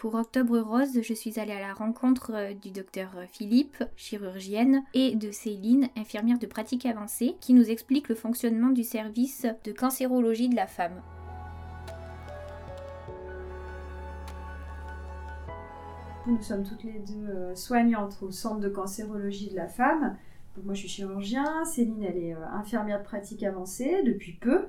Pour Octobre Rose, je suis allée à la rencontre euh, du docteur Philippe, chirurgienne, et de Céline, infirmière de pratique avancée, qui nous explique le fonctionnement du service de cancérologie de la femme. Nous sommes toutes les deux euh, soignantes au centre de cancérologie de la femme. moi, je suis chirurgien. Céline, elle est euh, infirmière de pratique avancée depuis peu,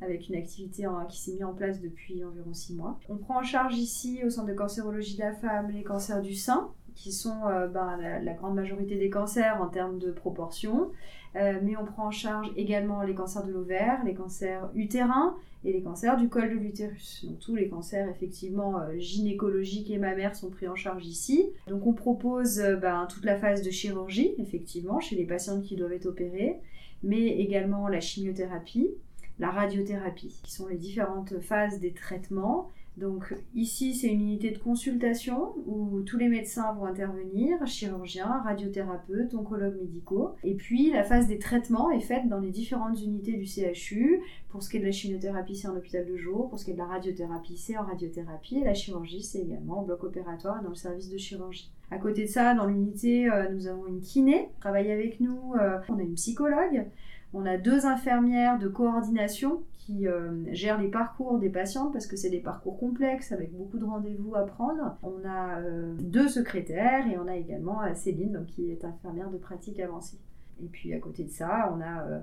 avec une activité qui s'est mise en place depuis environ six mois. On prend en charge ici, au centre de cancérologie de la femme, les cancers du sein, qui sont euh, ben, la, grande majorité des cancers en termes de proportion. mais on prend en charge également les cancers de l'ovaire, les cancers utérins et les cancers du col de l'utérus. Donc tous les cancers effectivement euh, gynécologiques et mammaires sont pris en charge ici. Donc on propose euh, ben, toute la phase de chirurgie effectivement chez les patientes qui doivent être opérées, mais également la chimiothérapie, la radiothérapie, qui sont les différentes phases des traitements donc ici, c'est une unité de consultation où tous les médecins vont intervenir, chirurgiens, radiothérapeutes, oncologues médicaux. Et puis la phase des traitements est faite dans les différentes unités du CHU. Pour ce qui est de la chimiothérapie, c'est en hôpital de jour. Pour ce qui est de la radiothérapie, c'est en radiothérapie. Et la chirurgie, c'est également au bloc opératoire dans le service de chirurgie. À côté de ça, dans l'unité, euh, nous avons une kiné, qui travaille avec nous. Euh, on a une psychologue. On a deux infirmières de coordination qui euh, gèrent les parcours des patientes parce que c'est des parcours complexes avec beaucoup de rendez-vous à prendre. On a euh, deux secrétaires et on a également euh, Céline donc, qui est infirmière de pratique avancée. Et puis à côté de ça, on a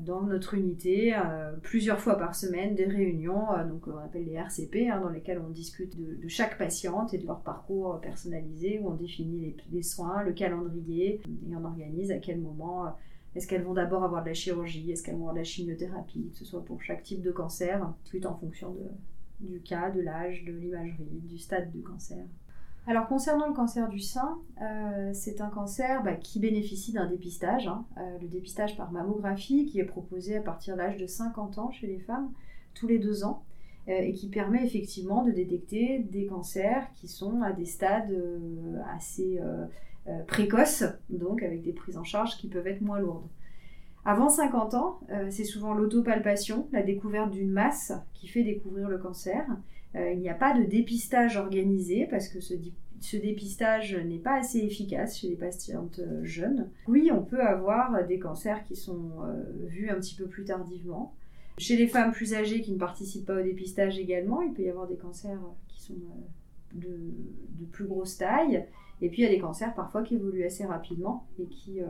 dans notre unité plusieurs fois par semaine des réunions, donc on appelle les RCP, hein, dans lesquelles on discute de, chaque patiente et de leur parcours personnalisé, où on définit les soins, le calendrier, et on organise à quel moment est-ce qu'elles vont d'abord avoir de la chirurgie? Est-ce qu'elles vont avoir de la chimiothérapie? Que ce soit pour chaque type de cancer, tout en fonction du cas, de l'âge, de l'imagerie, du stade du cancer. Alors concernant le cancer du sein, euh, c'est un cancer bah, qui bénéficie d'un dépistage, hein. euh, le dépistage par mammographie qui est proposé à partir de l'âge de 50 ans chez les femmes, tous les deux ans, euh, et qui permet effectivement de détecter des cancers qui sont à des stades assez précoces, donc avec des prises en charge qui peuvent être moins lourdes. Avant 50 ans, euh, c'est souvent l'autopalpation, la découverte d'une masse qui fait découvrir le cancer. Euh, il n'y a pas de dépistage organisé parce que ce, dépistage n'est pas assez efficace chez les patientes jeunes. Oui, on peut avoir des cancers qui sont vus un petit peu plus tardivement. Chez les femmes plus âgées qui ne participent pas au dépistage également, il peut y avoir des cancers qui sont de plus grosse taille et puis il y a des cancers parfois qui évoluent assez rapidement et qui euh,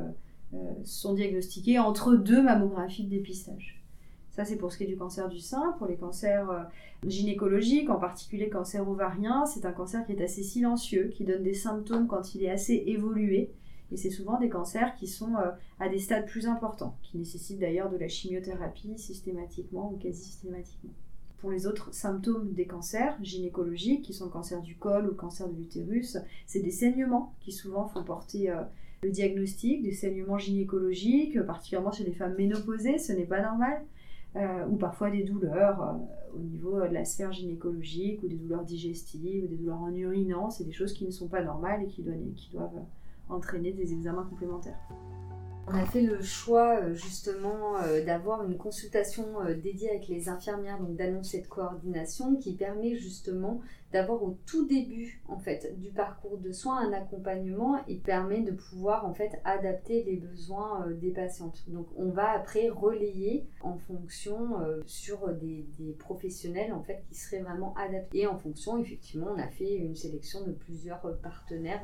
euh, sont diagnostiqués entre deux mammographies de dépistage. Ça, c'est pour ce qui est du cancer du sein. Pour les cancers euh, gynécologiques, en particulier le cancer ovarien, c'est un cancer qui est assez silencieux, qui donne des symptômes quand il est assez évolué. Et c'est souvent des cancers qui sont à des stades plus importants, qui nécessitent d'ailleurs de la chimiothérapie systématiquement ou quasi systématiquement pour les autres symptômes des cancers gynécologiques, qui sont le cancer du col ou le cancer de l'utérus, c'est des saignements qui souvent font porter euh, le diagnostic, des saignements gynécologiques, particulièrement chez les femmes ménopausées, ce n'est pas normal, euh, ou parfois des douleurs euh, au niveau de la sphère gynécologique, ou des douleurs digestives, ou des douleurs en urinant, c'est des choses qui ne sont pas normales et qui doivent entraîner des examens complémentaires. On a fait le choix euh, justement euh, d'avoir une consultation euh, dédiée avec les infirmières, donc d'annoncer de coordination, qui permet justement d'avoir au tout début en fait du parcours de soins un accompagnement et permet de pouvoir en fait adapter les besoins des patientes. Donc on va après relayer en fonction sur des, des, professionnels en fait qui seraient vraiment adaptés. Et en fonction effectivement on a fait une sélection de plusieurs partenaires.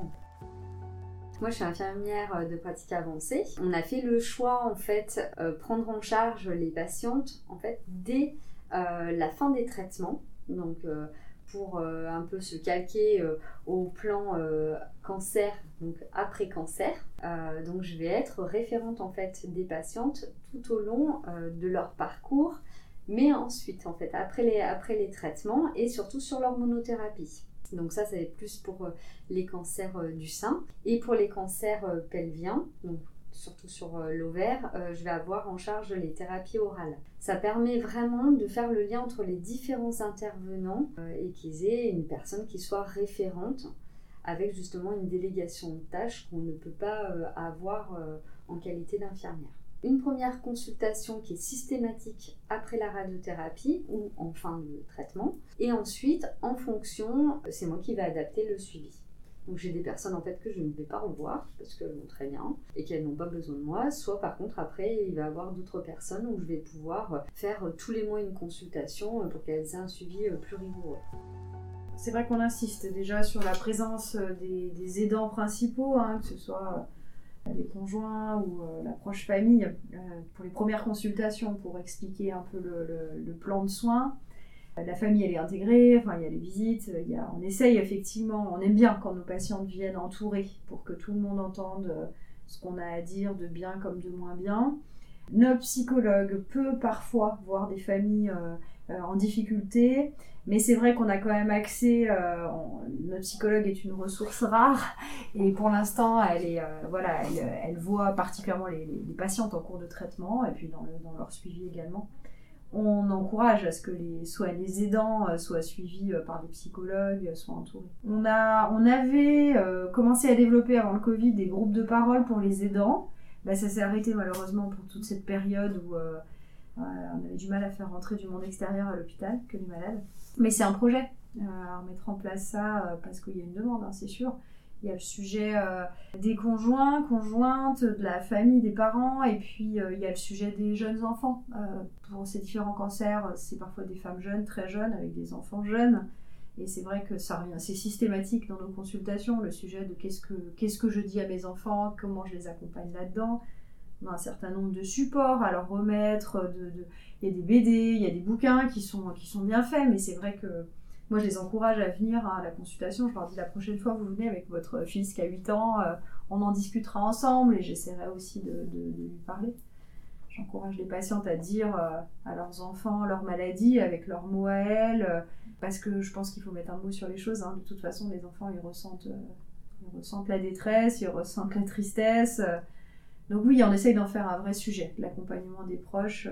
Moi, je suis infirmière euh, de pratique avancée. On a fait le choix, en fait, euh, prendre en charge les patientes, en fait, dès euh, la fin des traitements. Donc, pour un peu se calquer au plan cancer, donc après cancer. donc, je vais être référente, en fait, des patientes tout au long de leur parcours mais ensuite, en fait, après les, après les traitements et surtout sur Donc ça, c'est plus pour euh, les cancers euh, du sein. Et pour les cancers euh, pelviens, donc surtout sur l'ovaire, je vais avoir en charge les thérapies orales. Ça permet vraiment de faire le lien entre les différents intervenants et qu'ils aient une personne qui soit référente avec justement une délégation de tâches qu'on ne peut pas avoir en qualité d'infirmière. Une première consultation qui est systématique après la radiothérapie ou en fin de traitement. Et ensuite, en fonction, c'est moi qui vais adapter le suivi. Donc j'ai des personnes en fait que je ne vais pas revoir parce qu'elles vont très bien et qu'elles n'ont pas besoin de moi. Soit par contre après il va y avoir d'autres personnes où je vais pouvoir faire tous les mois une consultation pour qu'elles aient un suivi plus rigoureux. C'est vrai qu'on insiste déjà sur la présence des, aidants principaux, hein, que ce soit les conjoints ou euh, la proche famille euh, pour les premières consultations pour expliquer un peu le, plan de soins. Euh, la famille elle est intégrée, enfin il y a les visites, on essaye effectivement, on aime bien quand nos patientes viennent entourées pour que tout le monde entende ce qu'on a à dire de bien comme de moins bien. Notre psychologue peut parfois voir des familles en difficulté mais c'est vrai qu'on a quand même accès, euh, notre psychologue est une ressource rare et pour l'instant elle, euh, voilà, elle, voit particulièrement les, patientes en cours de traitement et puis dans, leur suivi également. On encourage à ce que les, soit les aidants euh, soient suivis par des psychologues, soient entourés. On, a, on avait commencé à développer avant le Covid des groupes de parole pour les aidants. Bah, ça s'est arrêté malheureusement pour toute cette période où on avait du mal à faire rentrer du monde extérieur à l'hôpital que les malades. Mais c'est un projet. Euh, à mettre en place ça euh, parce qu'il y a une demande, hein, c'est sûr. Il y a le sujet euh, des conjoints, conjointes, de la famille, des parents, et puis il y a le sujet des jeunes enfants. pour ces différents cancers, c'est parfois des femmes jeunes, très jeunes, avec des enfants jeunes. Et c'est vrai que ça revient, c'est systématique dans nos consultations, le sujet de qu'est-ce que, qu'est-ce que je dis à mes enfants, comment je les accompagne là-dedans. Un certain nombre de supports à leur remettre, de il y a des BD, il y a des bouquins qui sont, qui sont bien faits, mais c'est vrai que moi je les encourage à venir à la consultation. Je leur dis la prochaine fois vous venez avec votre fils qui a 8 ans, euh, on en discutera ensemble et j'essaierai aussi de, lui parler. J'encourage les patientes à dire euh, à leurs enfants leur maladie avec leurs mots à elles, euh, parce que je pense qu'il faut mettre un mot sur les choses. Hein. De toute façon, les enfants ils ressentent, ils ressentent la détresse, ils ressentent la tristesse. Donc oui, on essaye d'en faire un vrai sujet, l'accompagnement des proches.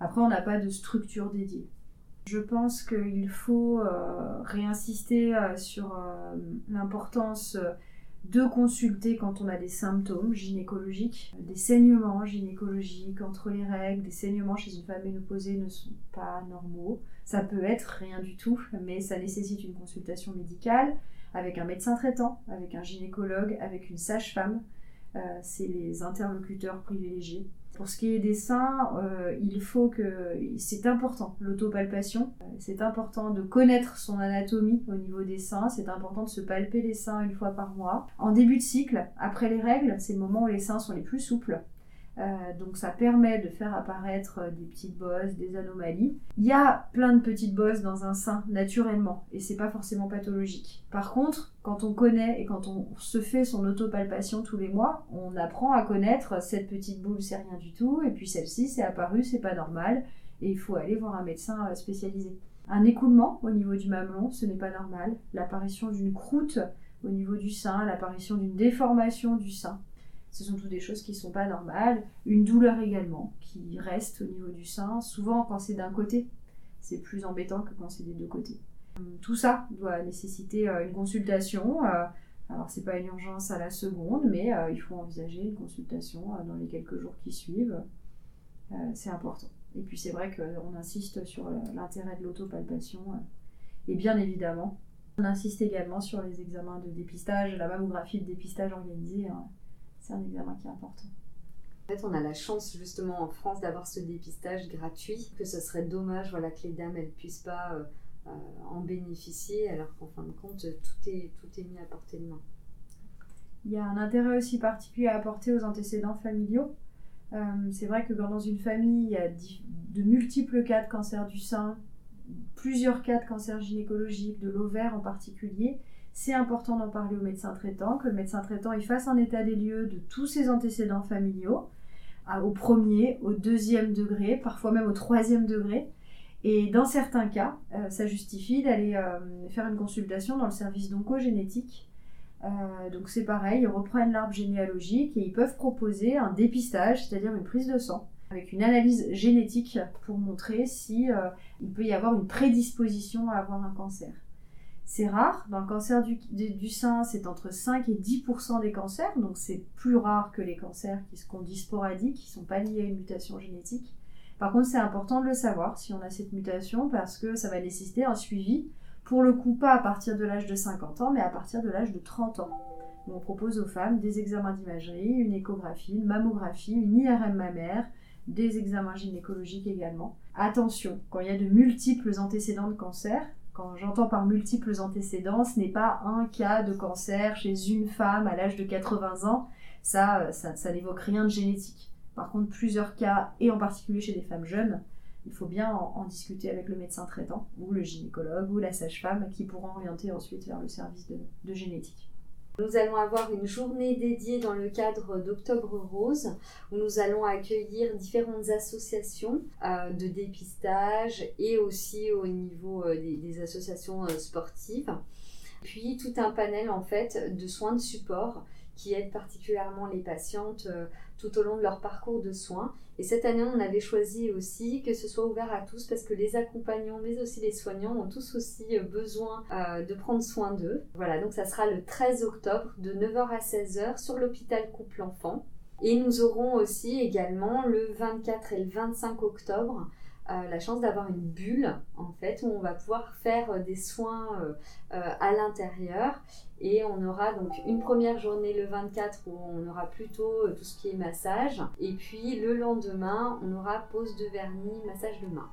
Après, on n'a pas de structure dédiée. Je pense qu'il faut euh, réinsister euh, sur euh, l'importance de consulter quand on a des symptômes gynécologiques, des saignements gynécologiques entre les règles, des saignements chez une femme ménopausée ne sont pas normaux. Ça peut être rien du tout, mais ça nécessite une consultation médicale avec un médecin traitant, avec un gynécologue, avec une sage-femme. C'est les interlocuteurs privilégiés pour ce qui est des seins, euh, il faut que c'est important l'autopalpation. Euh, c'est important de connaître son anatomie au niveau des seins. C'est important de se palper les seins une fois par mois. En début de cycle, après les règles, c'est le moment où les seins sont les plus souples. Euh, donc ça permet de faire apparaître euh, des petites bosses, des anomalies. Il y a plein de petites bosses dans un sein naturellement et c'est pas forcément pathologique. Par contre, quand on connaît et quand on se fait son autopalpation tous les mois, on apprend à connaître cette petite boule c'est rien du tout et puis celle-ci c'est apparu, c'est pas normal et il faut aller voir un médecin euh, spécialisé. Un écoulement au niveau du mamelon, ce n'est pas normal. L'apparition d'une croûte au niveau du sein, l'apparition d'une déformation du sein, ce sont toutes des choses qui ne sont pas normales. Une douleur également, qui reste au niveau du sein, souvent quand c'est d'un côté. C'est plus embêtant que quand c'est des deux côtés. Tout ça doit nécessiter euh, une consultation. Euh, alors c'est pas une urgence à la seconde, mais euh, il faut envisager une consultation dans les quelques jours qui suivent. c'est important. Et puis c'est vrai qu'on insiste sur l'intérêt de l'autopalpation. et bien évidemment, on insiste également sur les examens de dépistage, la mammographie de dépistage organisée. Hein c'est un examen qui est important. En fait, on a la chance justement en France d'avoir ce dépistage gratuit, que ce serait dommage voilà, que les dames ne puissent pas euh, euh, en bénéficier, alors qu'en fin de compte, tout est, tout est mis à portée de main. Il y a un intérêt aussi particulier à apporter aux antécédents familiaux. Euh, c'est vrai que dans une famille, il y a de multiples cas de cancer du sein, plusieurs cas de cancer gynécologique, de l'ovaire en particulier c'est important d'en parler au médecin traitant, que le médecin traitant il fasse un état des lieux de tous ses antécédents familiaux, au premier, au deuxième degré, parfois même au troisième degré. Et dans certains cas, euh, ça justifie d'aller euh, faire une consultation dans le service d'oncogénétique. Euh, donc c'est pareil, ils reprennent l'arbre généalogique et ils peuvent proposer un dépistage, c'est-à-dire une prise de sang, avec une analyse génétique pour montrer si peut y avoir une prédisposition à avoir un cancer. C'est rare. Dans le cancer du, sein, c'est entre 5 et 10% des cancers, donc c'est plus rare que les cancers qui qu'on dit sporadiques, qui ne sont pas liés à une mutation génétique. Par contre, c'est important de le savoir si on a cette mutation parce que ça va nécessiter un suivi, pour le coup pas à partir de l'âge de 50 ans, mais à partir de l'âge de 30 ans. On propose aux femmes des examens d'imagerie, une échographie, une mammographie, une IRM mammaire, des examens gynécologiques également. Attention, quand il y a de multiples antécédents de cancer, quand j'entends par multiples antécédents, ce n'est pas un cas de cancer chez une femme à l'âge de 80 ans, ça, ça, n'évoque rien de génétique. Par contre, plusieurs cas, et en particulier chez des femmes jeunes, il faut bien en, discuter avec le médecin traitant, ou le gynécologue, ou la sage-femme, qui pourront orienter ensuite vers le service de génétique. Nous allons avoir une journée dédiée dans le cadre d'Octobre Rose où nous allons accueillir différentes associations euh, de dépistage et aussi au niveau euh, des, associations euh, sportives. Puis tout un panel en fait de soins de support qui aident particulièrement les patientes tout au long de leur parcours de soins. Et cette année, on avait choisi aussi que ce soit ouvert à tous parce que les accompagnants, mais aussi les soignants, ont tous aussi euh, besoin euh, de prendre soin d'eux. Voilà, donc ça sera le 13 octobre de 9h à 16h sur l'hôpital Couple Enfant. Et nous aurons aussi également le 24 et le 25 octobre euh, la chance d'avoir une bulle en fait où on va pouvoir faire euh, des soins euh, à l'intérieur et on aura donc une première journée le 24 où on aura plutôt tout ce qui est massage et puis le lendemain on aura pose de vernis, massage de main.